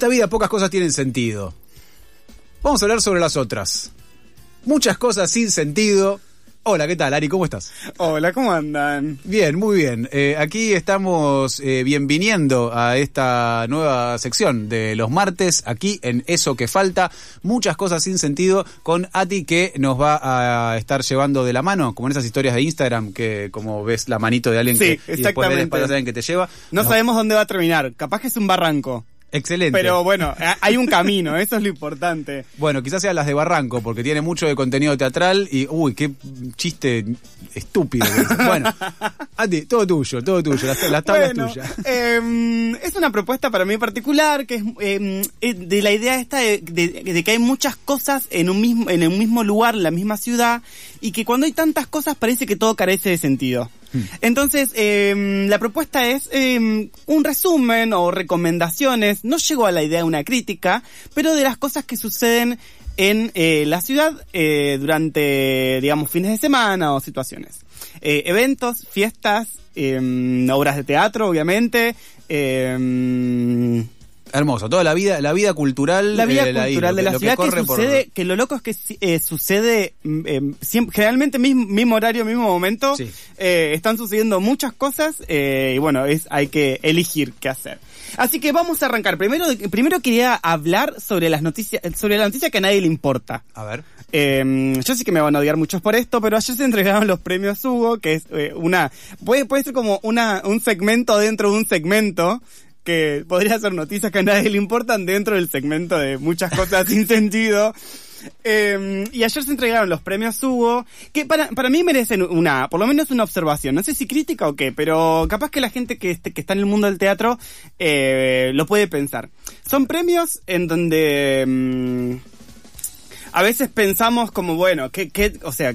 esta vida pocas cosas tienen sentido. Vamos a hablar sobre las otras. Muchas cosas sin sentido. Hola, ¿qué tal, Ari? ¿Cómo estás? Hola, ¿cómo andan? Bien, muy bien. Eh, aquí estamos eh, bienviniendo a esta nueva sección de los martes, aquí en Eso que Falta. Muchas cosas sin sentido con Ati que nos va a estar llevando de la mano, como en esas historias de Instagram, que como ves la manito de alguien Sí, que y después la espalda de alguien que te lleva. No Nos- sabemos dónde va a terminar. Capaz que es un barranco. Excelente. Pero bueno, hay un camino, eso es lo importante. Bueno, quizás sean las de Barranco, porque tiene mucho de contenido teatral y, uy, qué chiste estúpido. Bueno, Ati, todo tuyo, todo tuyo, las, las tablas Bueno, tuyas. em, es una propuesta para mí particular, que es em, eh, de la idea esta de, de- de que hay muchas cosas en un mismo, en un mismo lugar, en la misma ciudad, y que cuando hay tantas cosas parece que todo carece de sentido. Hmm. Entonces, em, la propuesta es em, un resumen o recomendaciones, no llego a la idea de una crítica, pero de las cosas que suceden en eh, la ciudad eh, durante, digamos, fines de semana o situaciones. Eh, eventos, fiestas, em, obras de teatro, obviamente. Em, Hermoso, toda la vida, la vida cultural. la vida eh, cultural de la ciudad que, por- sucede, que lo loco es que eh, sucede mm, em, siempre, generalmente mismo, mismo horario, mismo momento, Sí. eh, están sucediendo muchas cosas eh, y bueno, es hay que elegir qué hacer. Así que vamos a arrancar. Primero, primero quería hablar sobre las noticias, sobre la noticia que a nadie le importa. A ver. Eh, yo sé que me van a odiar muchos por esto, pero ayer se entregaron los premios Hugo, que es eh, una, puede, puede ser como una, un segmento dentro de un segmento, que podría ser noticias que a nadie le importan dentro del segmento de muchas cosas sin sentido. Eh, y ayer se entregaron los premios Hugo, que para, para mí merecen una, por lo menos una observación. No sé si crítica o qué, pero capaz que la gente que, este- que está en el mundo del teatro eh, lo puede pensar. Son premios en donde mm, a veces pensamos como, bueno, ¿qué, qué, o sea,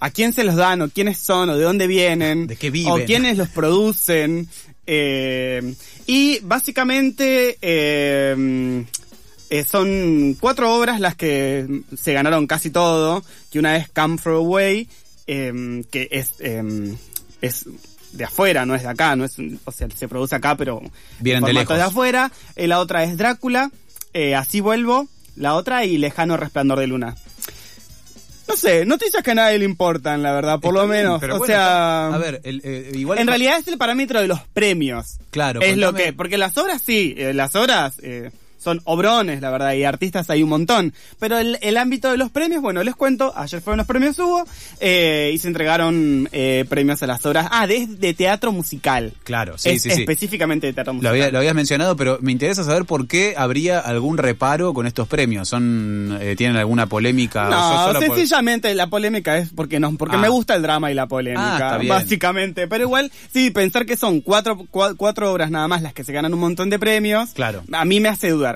a quién se los dan, o quiénes son, o de dónde vienen, ¿De qué viven? o quiénes los producen. Eh, y básicamente eh, eh, son cuatro obras las que se ganaron casi todo, que una es Come From Away, eh, que es, eh, es de afuera, no es de acá, no es, o sea, se produce acá, pero Vienen de lejos. de afuera. La otra es Drácula, Así vuelvo, la otra y Lejano Resplandor de Luna. No sé, noticias que a nadie le importan, la verdad, por lo bien, menos. pero o bueno, sea, a ver, el, eh, igual. en realidad es el parámetro de los premios. Claro, Es lo que, porque las obras sí, eh, las obras eh, son obrones, la verdad, y artistas hay un montón. Pero el, el ámbito de los premios, bueno, les cuento, ayer fueron los premios Hugo, eh, y se entregaron eh, premios a las obras, ah, de, de teatro musical. Claro, sí, Es sí, sí. Específicamente de teatro Lo, musical. había- lo habías mencionado, pero me interesa saber por qué habría algún reparo con estos premios. ¿Son eh, ¿Tienen alguna polémica? o No, por- sencillamente la polémica es porque no, porque Ah. me gusta el drama y la Ah, polémica, está bien. básicamente. Pero igual, sí, pensar que son cuatro, cua- cuatro obras nada más las que se ganan un montón de premios, Claro. a mí me hace dudar.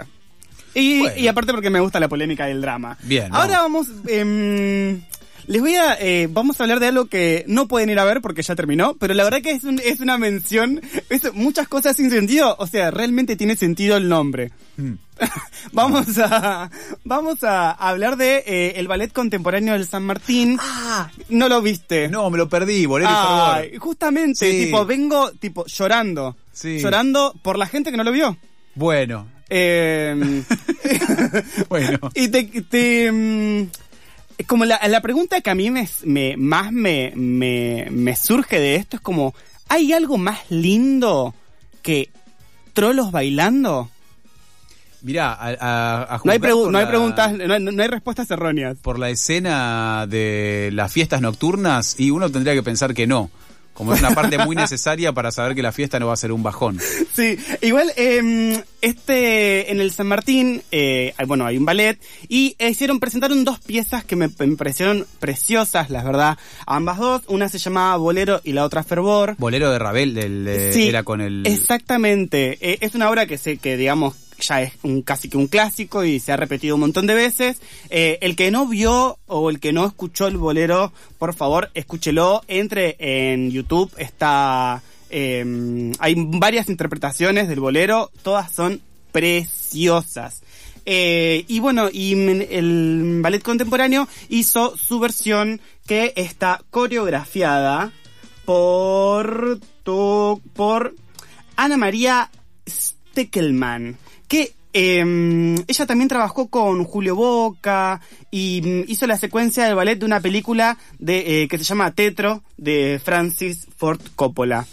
Y, Bueno. y aparte porque me gusta la polémica y el drama. Bien, Ahora vamos, em, les voy a, eh, vamos a hablar de algo que no pueden ir a ver porque ya terminó, pero la verdad que es, un- es una mención, es muchas cosas sin sentido, o sea, realmente tiene sentido el nombre. Mm. vamos a vamos a hablar de eh, el ballet contemporáneo del San Martín. No lo viste. No, me lo perdí, por favor. justamente, Sí. tipo, vengo tipo llorando. Sí. Llorando por la gente que no lo vio. Bueno, Eh, bueno. y te, te, mm, como la, la pregunta que a mí me, me- más me, me, me surge de esto es como, ¿hay algo más lindo que trolos bailando? Mirá, a, a- a No hay, por no hay la- preguntas, no hay, no hay respuestas erróneas. Por la escena de las fiestas nocturnas, y uno tendría que pensar que no. Como es una parte muy necesaria para saber que la fiesta no va a ser un bajón. Sí, igual eh, este en el San Martín, eh, bueno, hay un ballet y hicieron presentaron dos piezas que me, me parecieron preciosas, la verdad, ambas dos, una se llamaba Bolero y la otra Fervor. Bolero de Ravel, del, de- Sí, era con el... Exactamente, Eh, es una obra que se que digamos ya es un casi que un clásico y se ha repetido un montón de veces. Eh, el que no vio o el que no escuchó el bolero, por favor, escúchelo. Entre en YouTube, está eh, hay varias interpretaciones del bolero, todas son preciosas. Eh, y bueno, y el ballet contemporáneo hizo su versión que está coreografiada por por Ana María Steckelman, que Eh, ella también trabajó con Julio Boca y mm, hizo la secuencia del ballet de una película de, eh, que se llama Tetro de Francis Ford Coppola.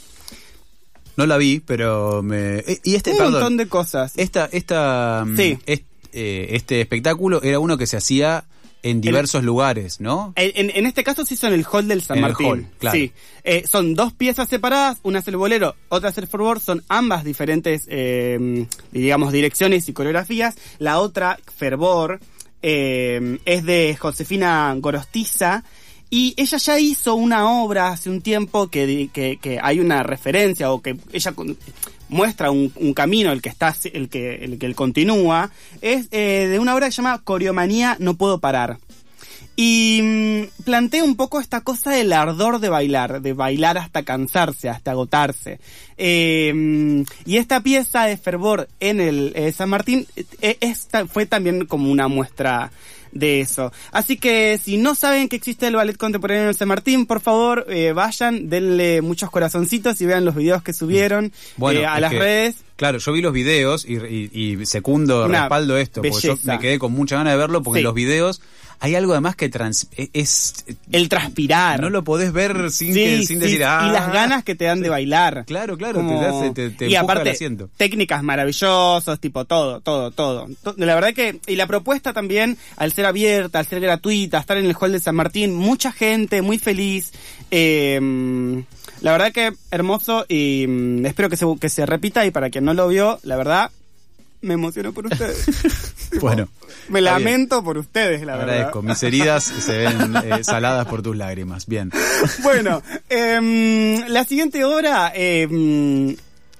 No la vi, pero me... eh, Y este, Un perdón, montón de cosas. esta, esta, mm, Sí. eh, este espectáculo era uno que se hacía en diversos lugares, ¿no? En, en- este caso se hizo en el hall del San En el Martín. hall, claro. Sí. Eh, son dos piezas separadas, una es el bolero, otra es el fervor, son ambas diferentes, eh, digamos, direcciones y coreografías. La otra, fervor, eh, es de Josefina Gorostiza. Y ella ya hizo una obra hace un tiempo que, que, que hay una referencia o que ella muestra un, un camino, el que está, el que, el que él continúa, es eh, de una obra que se llama Coreomanía No Puedo Parar. Y mm, plantea un poco esta cosa del ardor de bailar, de bailar hasta cansarse, hasta agotarse. Eh, mm, y esta pieza de fervor en el eh, San Martín esta fue también como una muestra de eso. Así que si no saben que existe el ballet contemporáneo en San Martín, por favor eh, vayan, denle muchos corazoncitos y vean los videos que subieron Bueno, eh, a las que- redes. Claro, yo vi los videos y, y- y secundo, Una respaldo esto, porque yo me quedé con mucha ganas de verlo, porque Sí. los videos hay algo además que trans, e- es... El transpirar. No lo podés ver sin, Sí, que, sin sí, decir, ah, y las ganas que te dan de bailar. Claro, claro, Como- te, te, te y aparte, técnicas maravillosas, tipo todo, todo, todo. To- La verdad que, y la propuesta también, al ser abierta, al ser gratuita, estar en el hall de San Martín, mucha gente, muy feliz. eh, la verdad que hermoso y mm, espero que se, que se repita y para quien no lo vio, la verdad, me emociono por ustedes. Bueno, me bien. lamento por ustedes, la agradezco. verdad. Mis heridas se ven eh, saladas por tus lágrimas. Bien. Bueno, em, la siguiente obra em,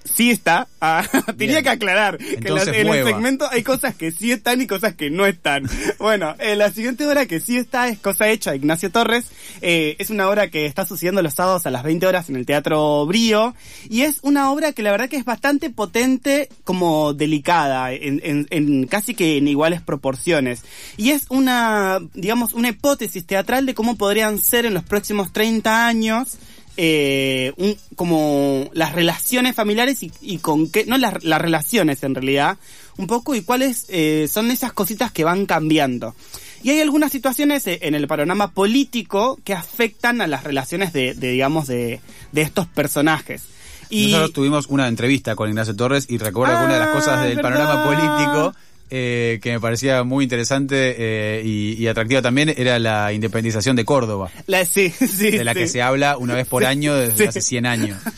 sí está. Ah, tenía Bien. que aclarar que en, el segmento hay cosas que sí están y cosas que no están. Bueno, eh, la siguiente obra que sí está es Cosa Hecha de Ignacio Torres. Eh, es una obra que está sucediendo los sábados a las 20 horas en el Teatro Brío. Y es una obra que la verdad que es bastante potente como delicada, en, en- en casi que en iguales proporciones. Y es una, digamos, una hipótesis teatral de cómo podrían ser en los próximos 30 años eh, un- como las relaciones familiares y, y con qué, no las, las relaciones en realidad, un poco y cuáles eh, son esas cositas que van cambiando. Y hay algunas situaciones eh, en el panorama político que afectan a las relaciones de, de, digamos, de, de estos personajes. Y Nosotros tuvimos una entrevista con Ignacio Torres y recuerdo que una de las Ah, cosas del es panorama político eh, que me parecía muy interesante eh, y, y atractiva también era la independización de Córdoba, la, sí, sí, de la sí. que se habla una vez por año desde Sí. hace 100 años.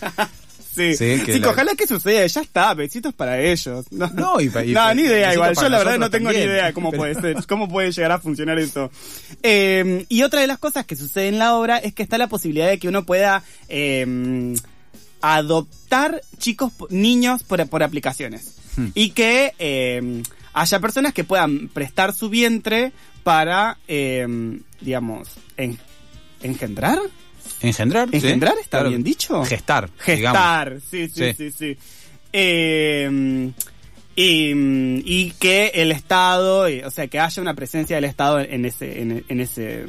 Sí, Sí, que la- ojalá que suceda, ya está, besitos para ellos. No, No, y y no, ni idea, igual. Yo la verdad no tengo ni idea de cómo puede ser, cómo puede llegar a funcionar eso. Eh, y otra de las cosas que sucede en la obra es que está la posibilidad de que uno pueda eh, adoptar chicos, niños por, por aplicaciones. Hmm. Y que eh, haya personas que puedan prestar su vientre para, eh, digamos, en- engendrar. Engendrar, ¿sí? ¿Engendrar está Claro. bien dicho? Gestar. Gestar, sí, sí, Sí. sí, sí. Eh, y, y que el Estado, eh, o sea, que haya una presencia del Estado en ese, en, en ese,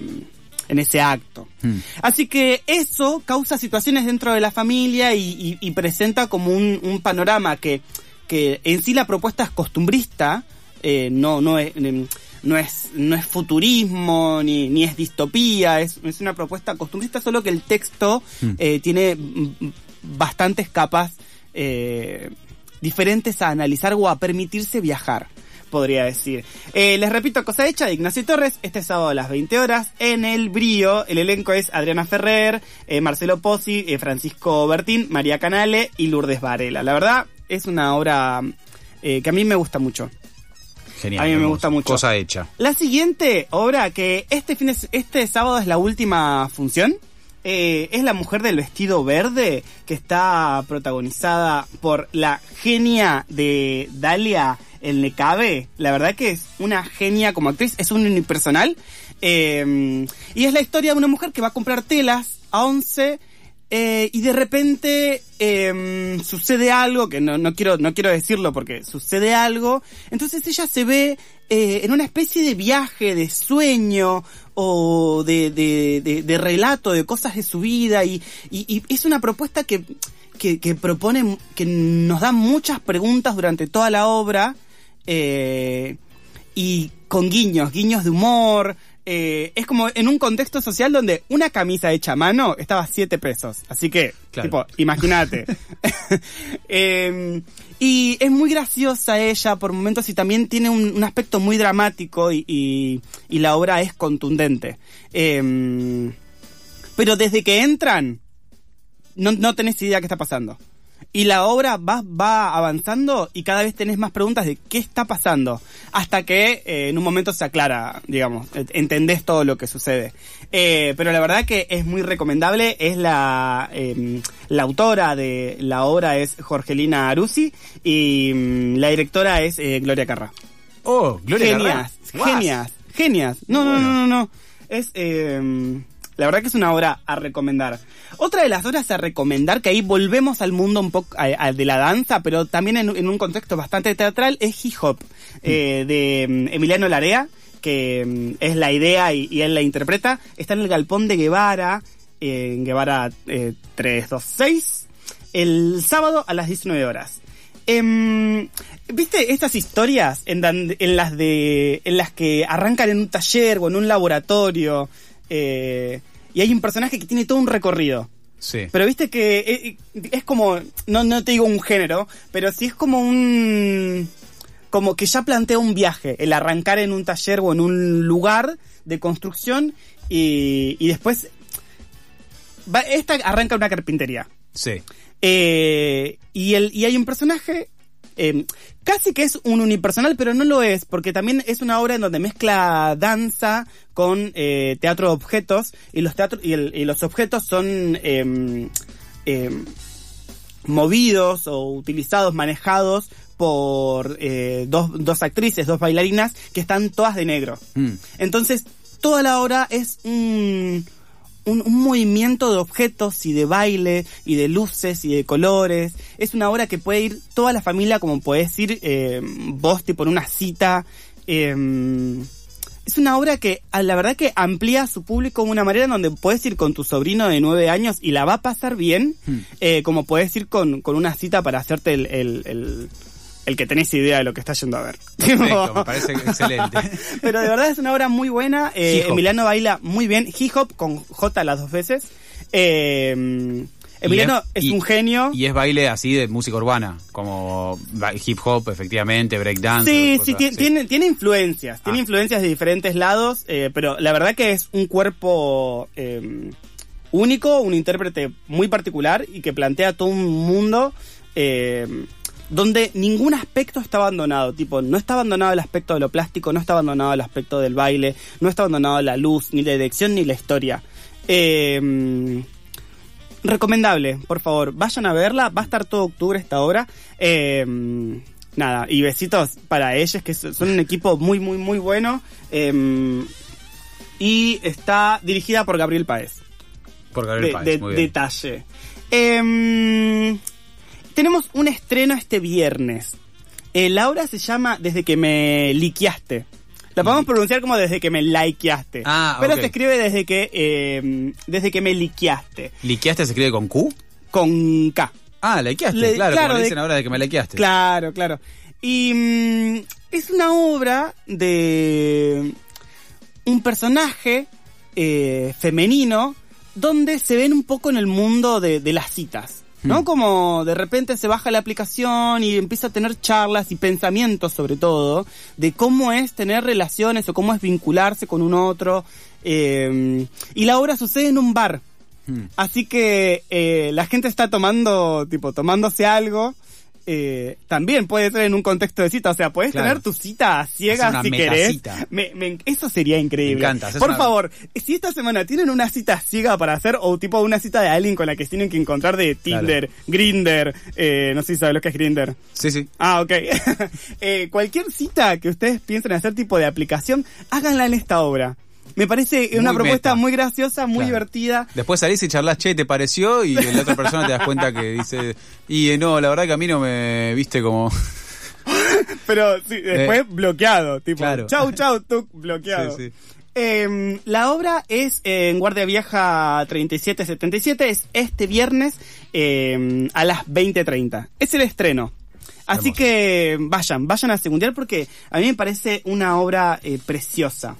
en ese acto. Hmm. Así que eso causa situaciones dentro de la familia y, y- y presenta como un, un panorama que, que en sí la propuesta es costumbrista, eh, no, no es, em, no es, no es futurismo, ni, ni es distopía, es, es una propuesta costumbrista, solo que el texto Hmm. eh, tiene bastantes capas eh, diferentes a analizar o a permitirse viajar podría decir. Eh, les repito, cosa hecha de Ignacio Torres, este sábado a las 20 horas en El Brío. El elenco es Adriana Ferrer, eh, Marcelo Pozzi, eh, Francisco Bertín, María Canale y Lourdes Varela. La verdad, es una obra eh, que a mí me gusta mucho. Genial. A mí me gusta mucho. Cosa hecha. La siguiente obra que este fin de, este sábado es la última función. eh, es La Mujer del Vestido Verde, que está protagonizada por la genia de Dalia El Necabe. La verdad que es una genia como actriz, es un unipersonal. eh, y es la historia de una mujer que va a comprar telas a 11 eh, y de repente eh, sucede algo que no, no quiero no quiero decirlo porque sucede algo entonces ella se ve eh, en una especie de viaje de sueño o de, de, relato de cosas de su vida y es una propuesta que, que, que propone que nos da muchas preguntas durante toda la obra eh, y con guiños, guiños de humor. Eh, es como en un contexto social donde una camisa hecha a mano estaba a 7 pesos. Así que, Claro. tipo, imagínate. Eh, y es muy graciosa ella por momentos y también tiene un, un aspecto muy dramático y, y- y la obra es contundente. Eh, pero desde que entran, no, no tenés idea qué está pasando. Y la obra va, va avanzando y cada vez tenés más preguntas de qué está pasando. Hasta que eh, en un momento se aclara, digamos, entendés todo lo que sucede. Eh, pero la verdad que es muy recomendable. Es la, eh, la autora de la obra es Jorgelina Arusi y mm, la directora es eh, Gloria Carra. Oh, Gloria Genias, Carrá. genias, genias. No, no, Bueno. no, no, no. Es, eh, la verdad que es una obra a recomendar. Otra de las obras a recomendar, que ahí volvemos al mundo un poco a- a- de la danza, pero también en, en un contexto bastante teatral, es Hip Hop, eh, de mm, Emiliano Larea, que mm, es la idea y, y él la interpreta. Está en el galpón de Guevara, eh, en Guevara eh, 326, el sábado a las 19 horas. Em, ¿Viste estas historias en, dan- en las de en las que arrancan en un taller o en un laboratorio eh, y hay un personaje que tiene todo un recorrido? Sí. Pero viste que eh, es, como, no, no te digo un género, pero sí es como un... Como que ya plantea un viaje, el arrancar en un taller o en un lugar de construcción y, y después... Va, esta arranca una carpintería. Sí. Eh, y, el, y hay un personaje, eh, casi que es un unipersonal, pero no lo es, porque también es una obra en donde mezcla danza con eh, teatro de objetos, y los, teatros y, el- y los objetos son eh, eh, movidos o utilizados, manejados por eh, dos, dos actrices, dos bailarinas, que están todas de negro. Mm. Entonces, toda la obra es un, un, un movimiento de objetos y de baile y de luces y de colores. Es una obra que puede ir toda la familia, como podés ir eh, vos, tipo en una cita. eh, es una obra que, a la verdad, que amplía su público de una manera en donde puedes ir con tu sobrino de nueve años y la va a pasar bien, Hmm. eh, como puedes ir con, con una cita para hacerte el, el, el, el que tenés idea de lo que estás yendo a ver. Perfecto, me parece excelente. Pero de verdad es una obra muy buena. Eh. Emiliano baila muy bien. Hip hop con J las dos veces. Eh, Emiliano es, y- un genio. Y es baile así de música urbana, como hip hop, efectivamente, breakdance. Sí, sí, así. Tiene, tiene influencias, tiene Ah. influencias de diferentes lados, eh, pero la verdad que es un cuerpo eh, único, un intérprete muy particular y que plantea todo un mundo eh, donde ningún aspecto está abandonado, tipo, no está abandonado el aspecto de lo plástico, no está abandonado el aspecto del baile, no está abandonado la luz, ni la dirección, ni la historia. Eh, recomendable, por favor, vayan a verla, va a estar todo octubre esta obra. Eh, nada, y besitos para ellos, que son un equipo muy, muy, muy bueno. Eh, y está dirigida por Gabriel Paez. Por Gabriel De, Páez, de- muy bien. detalle. Tenemos un estreno este viernes. Eh, la obra se llama Desde que me liqueaste. La podemos pronunciar como desde que me likeaste. Ah, pero ok. se escribe desde que eh, desde que me liqueaste. ¿Liqueaste se escribe con Q? Con K. Ah, likeaste, Le- claro, claro, como le de- dicen ahora de que me likeaste. Claro, claro. Y mm, es una obra de un personaje eh, femenino donde se ven un poco en el mundo de, de las citas. ¿No? Hmm. Como de repente se baja la aplicación y empieza a tener charlas y pensamientos sobre todo de cómo es tener relaciones o cómo es vincularse con un otro. eh, y la obra sucede en un bar. Mm. Así que eh, la gente está tomando, tipo, tomándose algo. Eh, también puede ser en un contexto de cita. O sea, puedes Claro. tener tu cita a ciegas si querés. Me- me- eso sería increíble. Me encanta, haces Por una- favor, si esta semana tienen una cita ciega para hacer, o tipo una cita de alguien con la que tienen que encontrar de Tinder, Grinder, eh, no sé si sabes lo que es Grinder. Sí, sí. Ah, ok. Eh, cualquier cita que ustedes piensen hacer tipo de aplicación, háganla en esta obra. Me parece una propuesta meta. muy graciosa, muy Claro. divertida. Después salís y charlas, che, ¿te pareció? Y la otra persona te das cuenta que dice, y eh, no, la verdad que a mí no me viste como... Pero sí, después bloqueado, tipo, Eh, claro. chau, chau, tú, bloqueado. Sí, sí. Eh, la obra es eh, en Guardia Vieja 3777, es este viernes eh, a las 20.30. Es el estreno. Así Hermoso. que vayan, vayan a Segundial porque a mí me parece una obra eh, preciosa.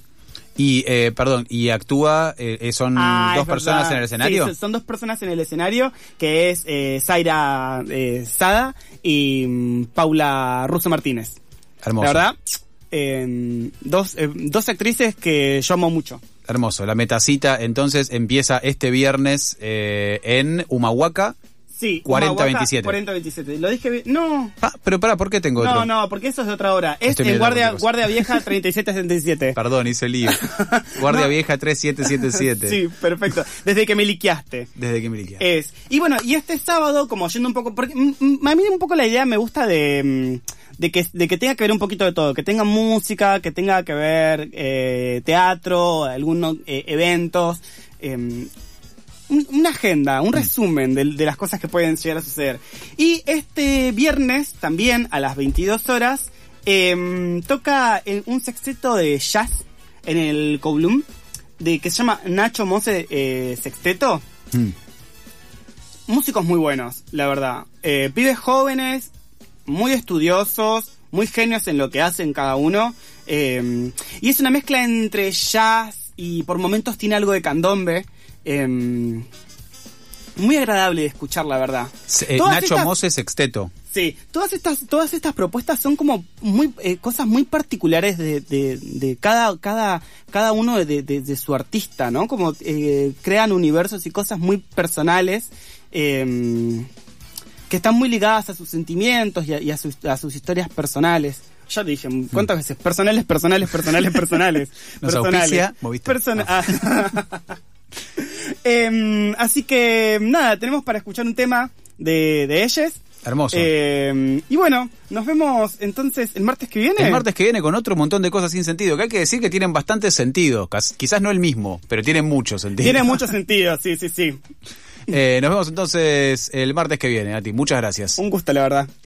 Y, eh, perdón, y actúa, eh, eh, son Ah, dos personas en el escenario. Sí, son- dos personas en el escenario, que es eh, Zaira eh, Sada y mm, Paula Russo Martínez. Hermoso. La verdad, eh, dos, eh, dos actrices que yo amo mucho. Hermoso. La metacita entonces empieza este viernes en Humahuaca. Sí, 40-27. 40-27. ¿Lo dije bien? No. Ah, pero para, ¿por qué tengo No, otro? no, porque eso es de otra hora. Es en Guardia. Guardia Vieja 3777. Perdón, hice lío. Guardia No. Vieja 3777. Sí, perfecto. Desde que me liqueaste. Desde que me liquidé. Es. Y bueno, y este sábado, como yendo un poco, porque a mí un poco la idea me gusta de, mm, de que, de que tenga que ver un poquito de todo, que tenga música, que tenga que ver eh, teatro, algunos eh, eventos, eh, un- una agenda, un resumen de, de las cosas que pueden llegar a suceder. Y este viernes, también a las 22 horas, eh, toca un sexteto de jazz en el Kowloon, de que se llama Nacho Mose eh, Sexteto Mm. músicos muy buenos, la verdad. Eh, pibes jóvenes, muy estudiosos, muy genios en lo que hacen cada uno. Eh, y es una mezcla entre jazz y por momentos tiene algo de candombe. Eh, muy agradable de escuchar, la verdad. Eh, Nacho estas- Mose Sexteto. Sí, todas estas, todas estas propuestas son como muy eh, cosas muy particulares de, de, de cada, cada, cada uno de, de- su artista, ¿no? Como eh, crean universos y cosas muy personales eh, que están muy ligadas a sus sentimientos y a, y a sus, a sus historias personales. Ya dije, ¿cuántas veces? Personales, personales, personales, personales. Nos personales. auspicia. Persona- Ah. Em, así que nada, tenemos para escuchar un tema de, de ellas. Hermoso. Eh, y bueno, nos vemos entonces el martes que viene. El martes que viene con otro montón de cosas sin sentido, que hay que decir que tienen bastante sentido. Quizás no el mismo, pero tienen mucho sentido. Tiene mucho sentido, sí, sí, sí. Eh, nos vemos entonces el martes que viene, a ti. Muchas gracias. Un gusto, la verdad.